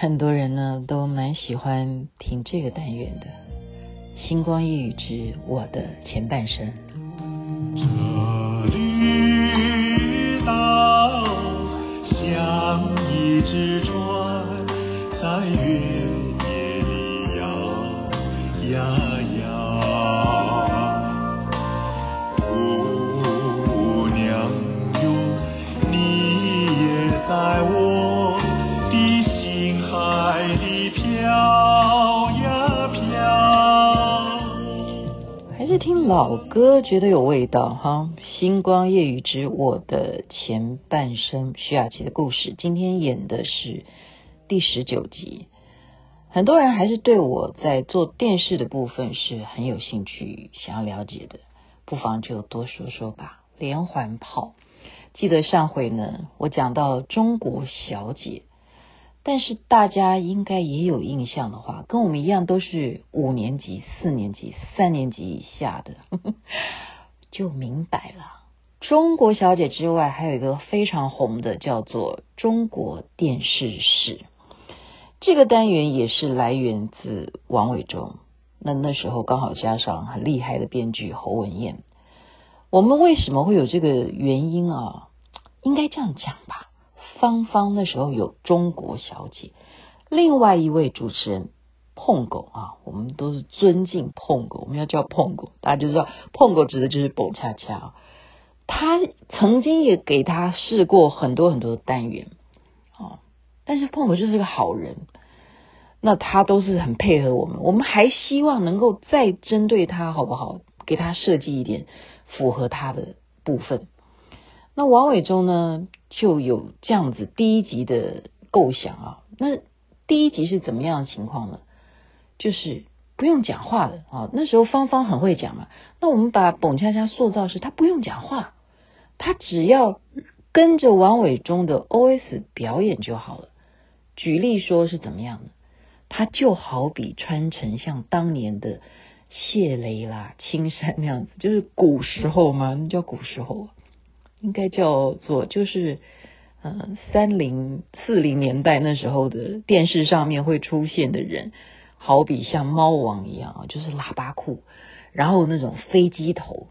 很多人呢都蛮喜欢听这个单元的《星光夜雨之我的前半生》。这绿岛像一只船，在原野里摇摇老歌觉得有味道哈。星光夜雨之我的前半生，徐雅琪的故事，今天演的是第十九集。很多人还是对我在做电视的部分是很有兴趣，想要了解的，不妨就多说说吧。连环炮，记得上回呢，我讲到中国小姐。但是大家应该也有印象的话，跟我们一样都是五年级、四年级、三年级以下的，呵呵，就明白了。中国小姐之外，还有一个非常红的，叫做《中国电视史》。这个单元也是来源自王伟忠。那那时候刚好加上很厉害的编剧侯文燕。我们为什么会有这个原因啊？应该这样讲吧。芳芳那时候有中国小姐，另外一位主持人碰狗啊，我们都是尊敬碰狗，我们要叫碰狗，大家就知道碰狗指的就是蹦恰恰。他曾经也给他试过很多很多的单元啊，但是碰狗就是个好人，那他都是很配合我们，我们还希望能够再针对他好不好，给他设计一点符合他的部分。那王伟忠呢，就有这样子第一集的构想啊。那第一集是怎么样的情况呢？就是不用讲话的啊。那时候芳芳很会讲嘛。那我们把董恰恰塑造是，他不用讲话，他只要跟着王伟忠的 OS 表演就好了。举例说是怎么样的？他就好比穿成像当年的谢雷啦、青山那样子，就是古时候嘛，那叫古时候。应该叫做就是，呃，三零四零年代那时候的电视上面会出现的人，好比像猫王一样啊，就是喇叭裤，然后那种飞机头，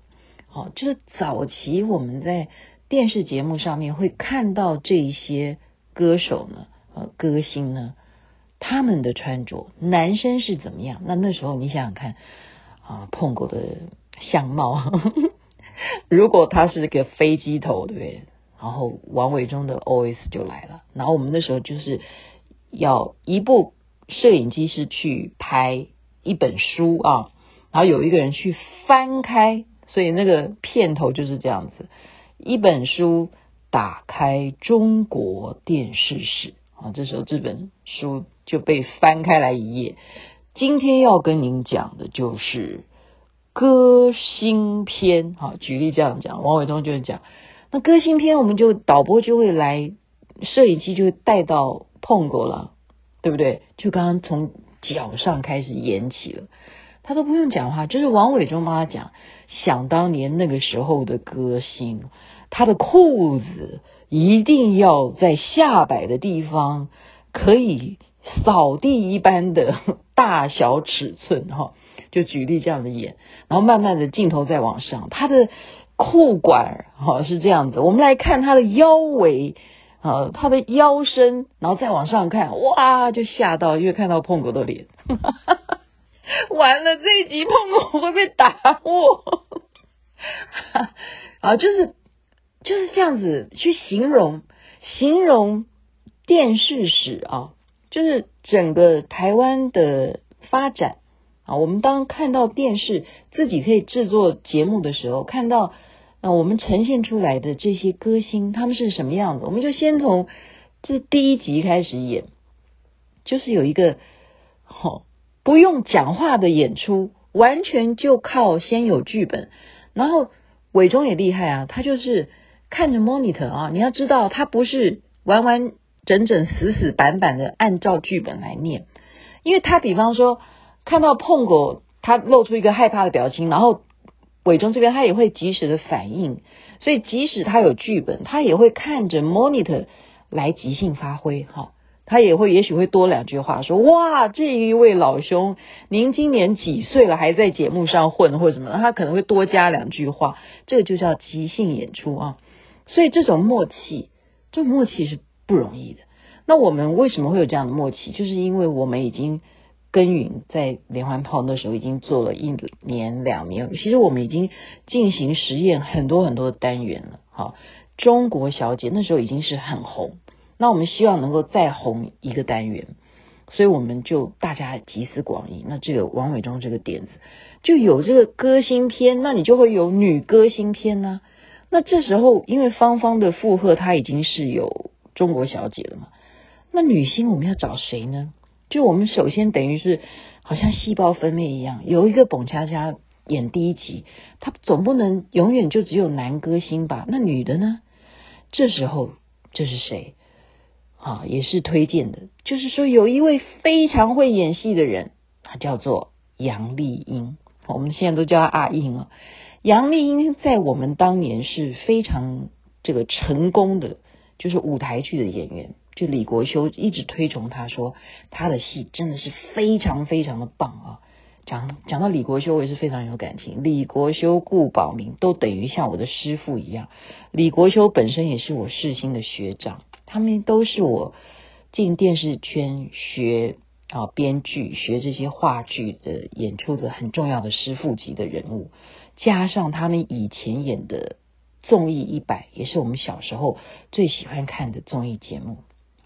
好，就是早期我们在电视节目上面会看到这些歌手呢，呃，歌星呢，他们的穿着，男生是怎么样？那那时候你想想看啊，碰过的相貌。如果他是个飞机头，对不对？然后王伟忠的 OS 就来了。然后我们那时候就是要一部摄影机是去拍一本书啊，然后有一个人去翻开，所以那个片头就是这样子：一本书打开中国电视史啊。这时候这本书就被翻开来一页。今天要跟您讲的就是。歌星篇，好，举例这样讲，王伟忠就是讲，那歌星篇我们就导播就会来，摄影机就会带到碰过了，对不对？就刚刚从脚上开始演起了，他都不用讲话，就是王伟忠帮他讲，想当年那个时候的歌星，他的裤子一定要在下摆的地方可以扫地一般的大小尺寸，哈。就举例这样子演，然后慢慢的镜头再往上，他的裤管哈是这样子，我们来看他的腰围啊，他的腰身，然后再往上看，哇，就吓到，因为看到碰狗的脸，完了这一集碰狗会被打我，啊，就是就是这样子去形容形容电视史啊，就是整个台湾的发展。啊，我们当看到电视自己可以制作节目的时候，看到啊，我们呈现出来的这些歌星，他们是什么样子？我们就先从这第一集开始演，就是有一个好不用讲话的演出，完全就靠先有剧本。然后伟忠也厉害啊，他就是看着 monitor 啊，你要知道他不是完完整整死死板板的按照剧本来念，因为他比方说。看到碰狗，他露出一个害怕的表情，然后伟忠这边他也会及时的反应，所以即使他有剧本，他也会看着 monitor 来即兴发挥哈。他也会也许会多两句话说，哇，这一位老兄，您今年几岁了，还在节目上混或者什么？他可能会多加两句话，这个就叫即兴演出啊。所以这种默契，这种默契是不容易的。那我们为什么会有这样的默契？就是因为我们已经耕耘在连环炮那时候已经做了一年两年，其实我们已经进行实验很多很多单元了。好，中国小姐那时候已经是很红，那我们希望能够再红一个单元，所以我们就大家集思广益。那这个王伟忠这个点子就有这个歌星篇，那你就会有女歌星篇呢、那这时候因为芳芳的负荷，她已经是有中国小姐了嘛。那女星我们要找谁呢？就我们首先等于是好像细胞分裂一样，有一个澎恰恰演第一集，他总不能永远就只有男歌星吧？那女的呢？这时候这是谁？啊，也是推荐的，就是说有一位非常会演戏的人，他叫做杨丽英，我们现在都叫她阿英啊。杨丽英在我们当年是非常这个成功的，就是舞台剧的演员。就李国修一直推崇他，说他的戏真的是非常非常的棒啊！讲讲到李国修，我也是非常有感情。李国修、顾宝明都等于像我的师傅一样。李国修本身也是我世新的学长，他们都是我进电视圈学啊编剧、学这些话剧的演出的很重要的师傅级的人物。加上他们以前演的综艺一百，也是我们小时候最喜欢看的综艺节目。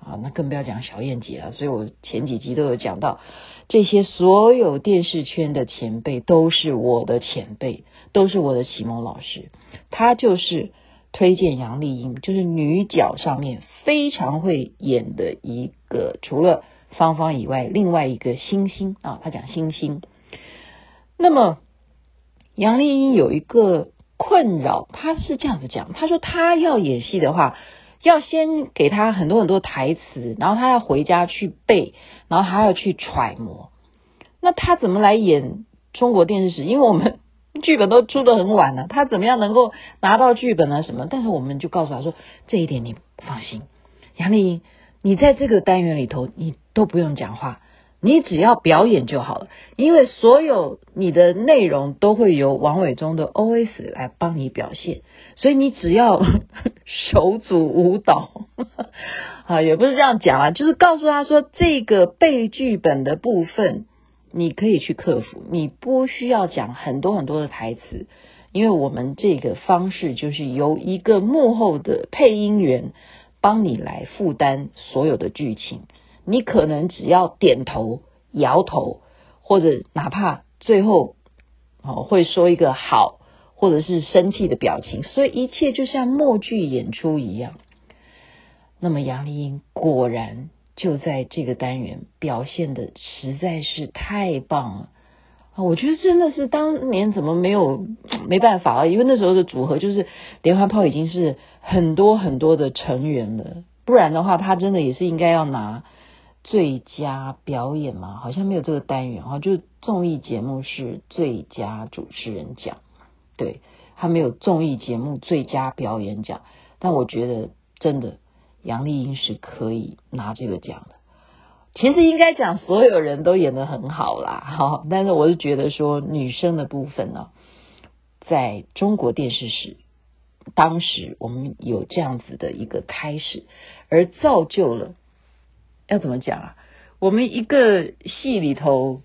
啊，那更不要讲小燕姐了。所以我前几集都有讲到，这些所有电视圈的前辈都是我的前辈，都是我的启蒙老师。他就是推荐杨丽英，就是女角上面非常会演的一个，除了芳芳以外，另外一个星星啊。他讲星星。那么杨丽英有一个困扰，他是这样子讲，他说他要演戏的话。要先给他很多很多台词，然后他要回家去背，然后他要去揣摩。那他怎么来演中国电视史？因为我们剧本都出的很晚了，他怎么样能够拿到剧本啊什么？但是我们就告诉他说，这一点你放心，杨丽英，你在这个单元里头，你都不用讲话。你只要表演就好了，因为所有你的内容都会由王伟忠的 OS 来帮你表现，所以你只要手组舞蹈。啊，也不是这样讲啊，就是告诉他说，这个背剧本的部分你可以去克服，你不需要讲很多很多的台词，因为我们这个方式就是由一个幕后的配音员帮你来负担所有的剧情。你可能只要点头、摇头，或者哪怕最后哦会说一个好，或者是生气的表情，所以一切就像默剧演出一样。那么杨丽英果然就在这个单元表现的实在是太棒了！我觉得真的是当年怎么没有没办法啊？因为那时候的组合就是连环炮已经是很多很多的成员了，不然的话他真的也是应该要拿。最佳表演嘛，好像没有这个单元哈，就综艺节目是最佳主持人奖，对，他没有综艺节目最佳表演奖，但我觉得真的杨丽英是可以拿这个奖的。其实应该讲所有人都演得很好啦，哈，但是我是觉得说女生的部分呢，在中国电视史，当时我们有这样子的一个开始，而造就了。要怎么讲啊？我们一个戏里头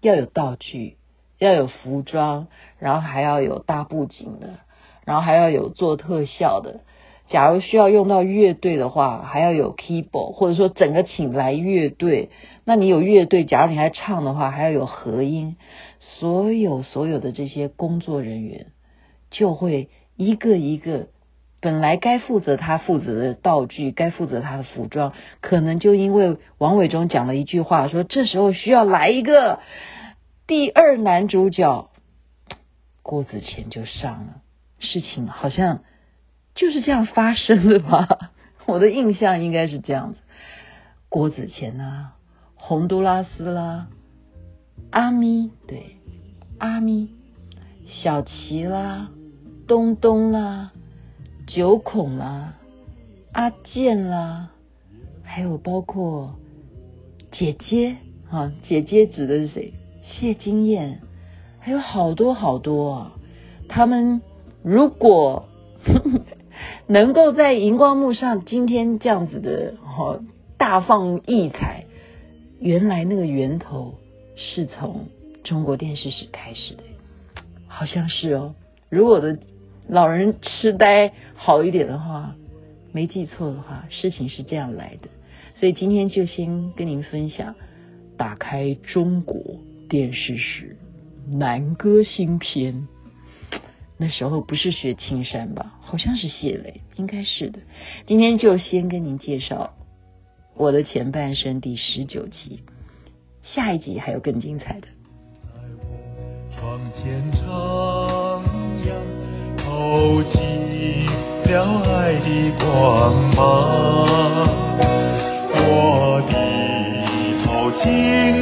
要有道具，要有服装，然后还要有大布景的，然后还要有做特效的。假如需要用到乐队的话，还要有 keyboard，或者说整个请来乐队。那你有乐队，假如你还唱的话，还要有和音。所有所有的这些工作人员就会一个一个。本来该负责他负责的道具，该负责他的服装，可能就因为王伟忠讲了一句话，说这时候需要来一个第二男主角，郭子乾就上了。事情好像就是这样发生的吧？我的印象应该是这样子。郭子乾啊，洪都拉斯啦，阿咪对，阿咪，小琪啦，东东啦。九孔啦，阿健啦，还有包括姐姐啊，姐姐指的是谁？谢金燕，还有好多好多啊！他们如果 能够在荧光幕上今天这样子的哈大放异彩，原来那个源头是从中国电视史开始的，好像是哦。如果的老人痴呆好一点的话，没记错的话，事情是这样来的。所以今天就先跟您分享，打开中国电视史南歌新篇。那时候不是学青山吧？好像是谢磊，应该是的。今天就先跟您介绍我的前半生第十九集，下一集还有更精彩的。在我窗前唱光芒，我低头静。